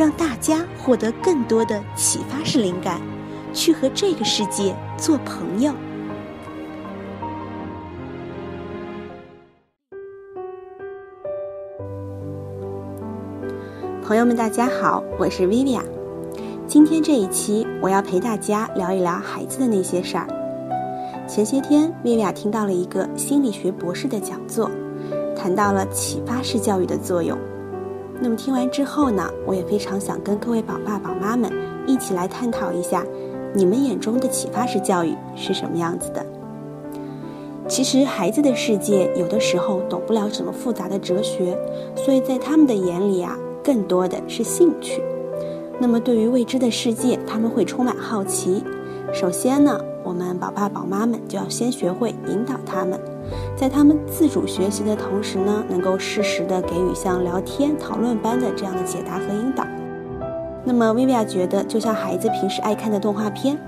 让大家获得更多的启发式灵感，去和这个世界做朋友。朋友们，大家好，我是 Vivian。今天这一期，我要陪大家聊一聊孩子的那些事儿。前些天，Vivian 听到了一个心理学博士的讲座，谈到了启发式教育的作用。那么听完之后呢，我也非常想跟各位宝爸宝妈们一起来探讨一下，你们眼中的启发式教育是什么样子的？其实，孩子的世界有的时候懂不了什么复杂的哲学，所以在他们的眼里啊。更多的是兴趣，那么对于未知的世界，他们会充满好奇。首先呢，我们宝爸宝妈们就要先学会引导他们，在他们自主学习的同时呢，能够适时的给予像聊天、讨论般的这样的解答和引导。那么薇薇娅觉得，就像孩子平时爱看的动画片，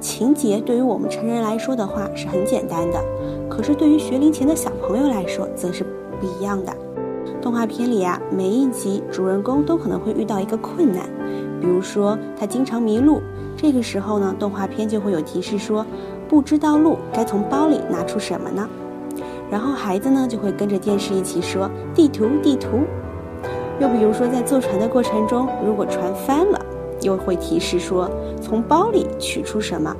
情节对于我们成人来说的话是很简单的，可是对于学龄前的小朋友来说，则是不一样的。动画片里啊，每一集主人公都可能会遇到一个困难，比如说他经常迷路，这个时候呢，动画片就会有提示说，不知道路该从包里拿出什么呢？然后孩子呢就会跟着电视一起说地图地图。又比如说在坐船的过程中，如果船翻了，又会提示说从包里取出什么？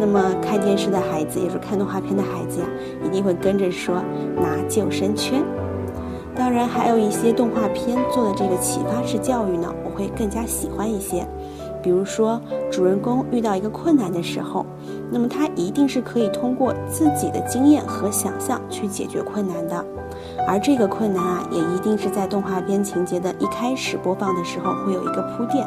那么看电视的孩子，也是看动画片的孩子呀，一定会跟着说拿救生圈。当然，还有一些动画片做的这个启发式教育呢，我会更加喜欢一些。比如说，主人公遇到一个困难的时候，那么他一定是可以通过自己的经验和想象去解决困难的。而这个困难啊，也一定是在动画片情节的一开始播放的时候会有一个铺垫，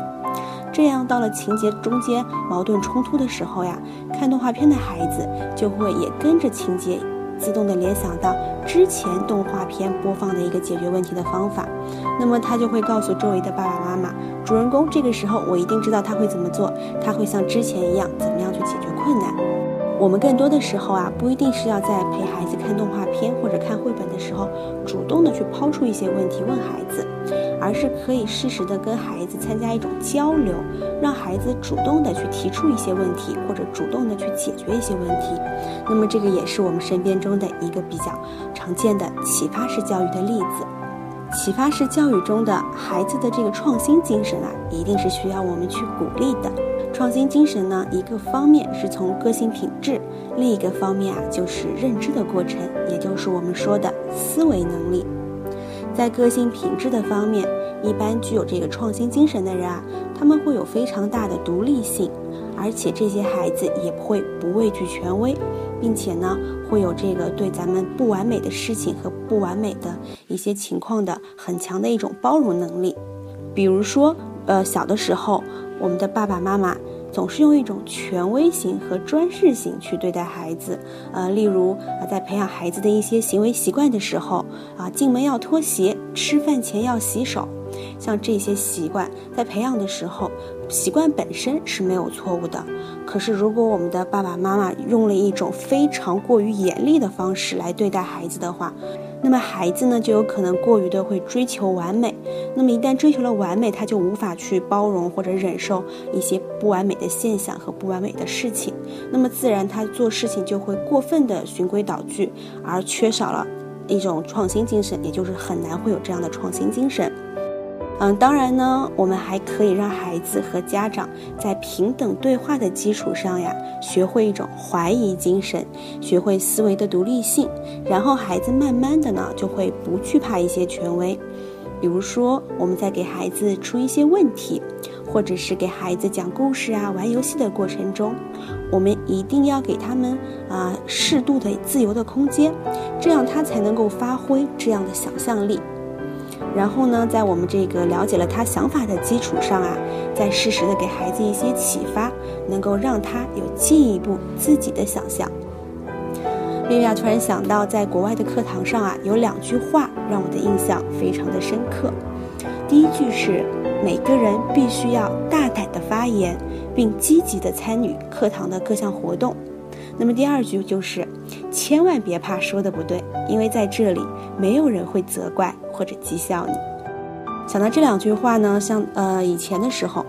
这样到了情节中间矛盾冲突的时候呀，看动画片的孩子就会也跟着情节。自动的联想到之前动画片播放的一个解决问题的方法，那么他就会告诉周围的爸爸妈妈，主人公这个时候我一定知道他会怎么做，他会像之前一样怎么样去解困难。我们更多的时候啊，不一定是要在陪孩子看动画片或者看绘本的时候，主动的去抛出一些问题问孩子。而是可以适时的跟孩子参加一种交流，让孩子主动的去提出一些问题，或者主动的去解决一些问题。那么这个也是我们身边中的一个比较常见的启发式教育的例子。启发式教育中的孩子的这个创新精神啊，一定是需要我们去鼓励的。创新精神呢，一个方面是从个性品质，另一个方面啊就是认知的过程，也就是我们说的思维能力。在个性品质的方面，一般具有这个创新精神的人啊，他们会有非常大的独立性，而且这些孩子也不会不畏惧权威，并且呢，会有这个对咱们不完美的事情和不完美的一些情况的很强的一种包容能力。比如说，呃，小的时候，我们的爸爸妈妈。总是用一种权威型和专制型去对待孩子，呃，例如啊，在培养孩子的一些行为习惯的时候，啊，进门要脱鞋，吃饭前要洗手，像这些习惯在培养的时候，习惯本身是没有错误的。可是，如果我们的爸爸妈妈用了一种非常过于严厉的方式来对待孩子的话，那么孩子呢，就有可能过于的会追求完美。那么一旦追求了完美，他就无法去包容或者忍受一些不完美的现象和不完美的事情。那么自然他做事情就会过分的循规蹈矩，而缺少了一种创新精神，也就是很难会有这样的创新精神。嗯，当然呢，我们还可以让孩子和家长在平等对话的基础上呀，学会一种怀疑精神，学会思维的独立性，然后孩子慢慢的呢，就会不惧怕一些权威。比如说，我们在给孩子出一些问题，或者是给孩子讲故事啊、玩游戏的过程中，我们一定要给他们啊适度的自由的空间，这样他才能够发挥这样的想象力。然后呢，在我们这个了解了他想法的基础上啊，再适时的给孩子一些启发，能够让他有进一步自己的想象。莉莉娅突然想到，在国外的课堂上啊，有两句话让我的印象非常的深刻。第一句是每个人必须要大胆的发言，并积极的参与课堂的各项活动。那么第二句就是千万别怕说的不对，因为在这里没有人会责怪。或者讥笑你。想到这两句话呢，像呃以前的时候，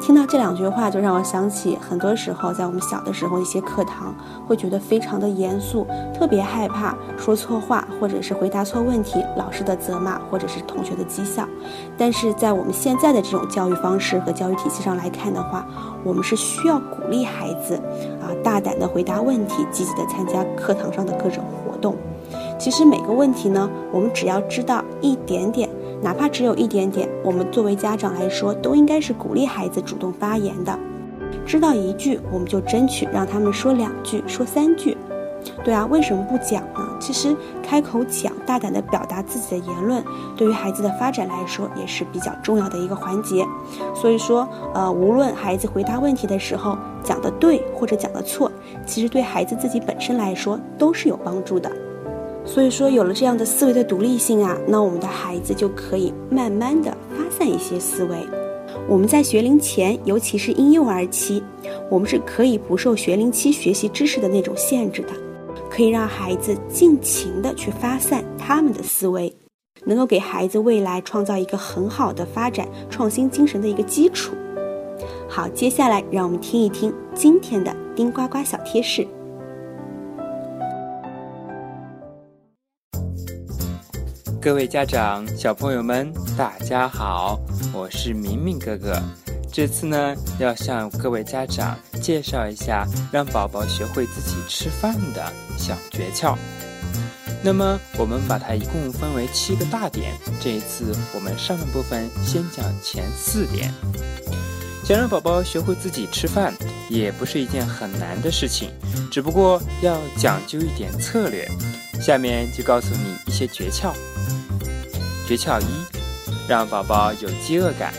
听到这两句话，就让我想起很多时候在我们小的时候一些课堂，会觉得非常的严肃，特别害怕说错话，或者是回答错问题，老师的责骂，或者是同学的讥笑。但是在我们现在的这种教育方式和教育体系上来看的话，我们是需要鼓励孩子啊大胆的回答问题，积极的参加课堂上的各种活动。其实每个问题呢，我们只要知道一点点，哪怕只有一点点，我们作为家长来说，都应该是鼓励孩子主动发言的。知道一句，我们就争取让他们说两句、说三句。对啊，为什么不讲呢？其实开口讲，大胆的表达自己的言论，对于孩子的发展来说也是比较重要的一个环节。所以说，呃，无论孩子回答问题的时候讲的对或者讲的错，其实对孩子自己本身来说都是有帮助的。所以说，有了这样的思维的独立性啊，那我们的孩子就可以慢慢的发散一些思维。我们在学龄前，尤其是婴幼儿期，我们是可以不受学龄期学习知识的那种限制的，可以让孩子尽情的去发散他们的思维，能够给孩子未来创造一个很好的发展创新精神的一个基础。好，接下来让我们听一听今天的丁呱呱小贴士。各位家长、小朋友们，大家好，我是明明哥哥。这次呢，要向各位家长介绍一下让宝宝学会自己吃饭的小诀窍。那么，我们把它一共分为七个大点。这一次，我们上半部分先讲前四点。想让宝宝学会自己吃饭，也不是一件很难的事情，只不过要讲究一点策略。下面就告诉你一些诀窍。诀窍一，让宝宝有饥饿感。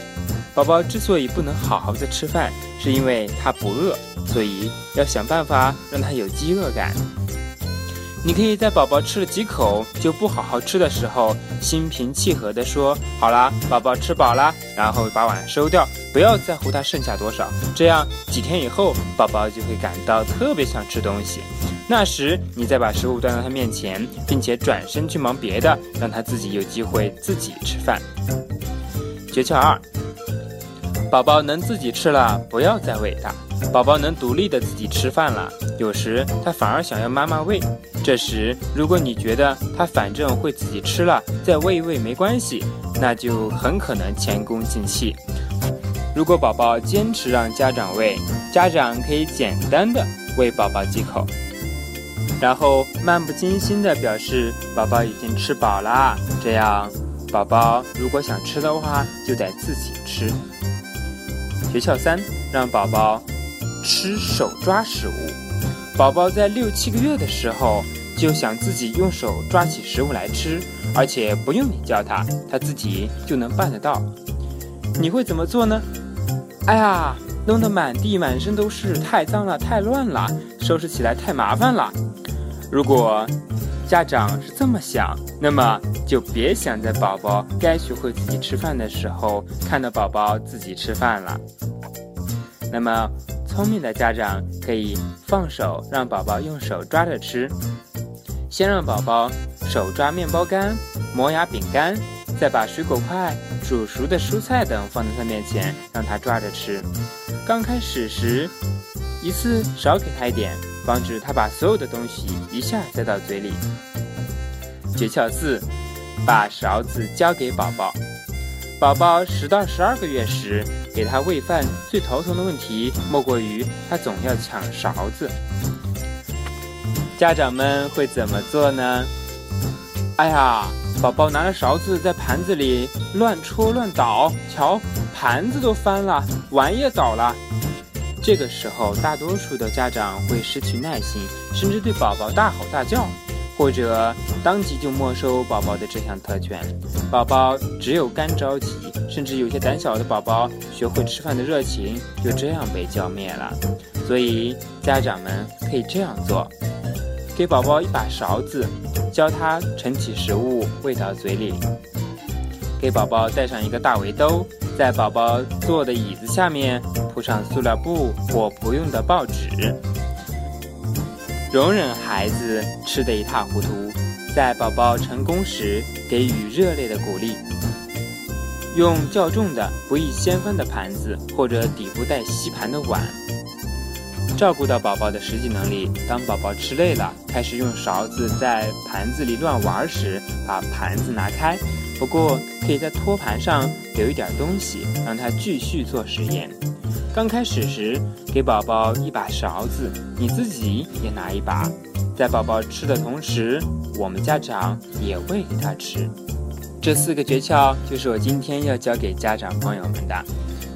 宝宝之所以不能好好的吃饭，是因为他不饿，所以要想办法让他有饥饿感。你可以在宝宝吃了几口就不好好吃的时候，心平气和地说：“好啦，宝宝吃饱啦。”然后把碗收掉，不要在乎他剩下多少。这样几天以后，宝宝就会感到特别想吃东西。那时你再把食物端到他面前，并且转身去忙别的，让他自己有机会自己吃饭。诀窍二：宝宝能自己吃了，不要再喂他。宝宝能独立的自己吃饭了，有时他反而想要妈妈喂。这时，如果你觉得他反正会自己吃了，再喂一喂没关系，那就很可能前功尽弃。如果宝宝坚持让家长喂，家长可以简单的喂宝宝几口，然后漫不经心的表示宝宝已经吃饱啦。这样，宝宝如果想吃的话，就得自己吃。诀窍三：让宝宝。吃手抓食物，宝宝在六七个月的时候就想自己用手抓起食物来吃，而且不用你教他，他自己就能办得到。你会怎么做呢？哎呀，弄得满地满身都是，太脏了，太乱了，收拾起来太麻烦了。如果家长是这么想，那么就别想在宝宝该学会自己吃饭的时候看到宝宝自己吃饭了。那么。聪明的家长可以放手让宝宝用手抓着吃，先让宝宝手抓面包干、磨牙饼干，再把水果块、煮熟的蔬菜等放在他面前，让他抓着吃。刚开始时，一次少给他一点，防止他把所有的东西一下塞到嘴里。诀窍四：把勺子交给宝宝。宝宝十到十二个月时，给他喂饭最头疼的问题莫过于他总要抢勺子。家长们会怎么做呢？哎呀，宝宝拿着勺子在盘子里乱戳乱捣，瞧，盘子都翻了，碗也倒了。这个时候，大多数的家长会失去耐心，甚至对宝宝大吼大叫。或者当即就没收宝宝的这项特权。宝宝只有干着急，甚至有些胆小的宝宝学会吃饭的热情就这样被浇灭了。所以家长们可以这样做：给宝宝一把勺子，教他盛起食物喂到嘴里；给宝宝带上一个大围兜，在宝宝坐的椅子下面铺上塑料布或不用的报纸。容忍孩子吃得一塌糊涂，在宝宝成功时给予热烈的鼓励。用较重的、不易掀翻的盘子，或者底部带吸盘的碗。照顾到宝宝的实际能力。当宝宝吃累了，开始用勺子在盘子里乱玩时，把盘子拿开。不过，可以在托盘上留一点东西，让他继续做实验。刚开始时，给宝宝一把勺子，你自己也拿一把，在宝宝吃的同时，我们家长也喂给他吃。这四个诀窍就是我今天要教给家长朋友们的。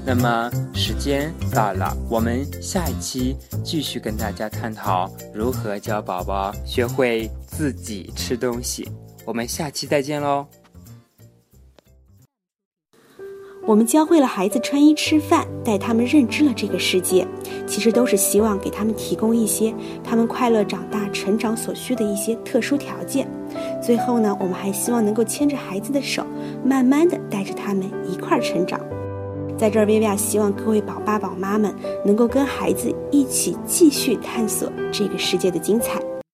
那么时间到了，我们下一期继续跟大家探讨如何教宝宝学会自己吃东西。我们下期再见喽！我们教会了孩子穿衣吃饭，带他们认知了这个世界，其实都是希望给他们提供一些他们快乐长大、成长所需的一些特殊条件。最后呢，我们还希望能够牵着孩子的手，慢慢的带着他们一块儿成长。在这儿，薇薇娅希望各位宝爸宝妈们能够跟孩子一起继续探索这个世界的精彩。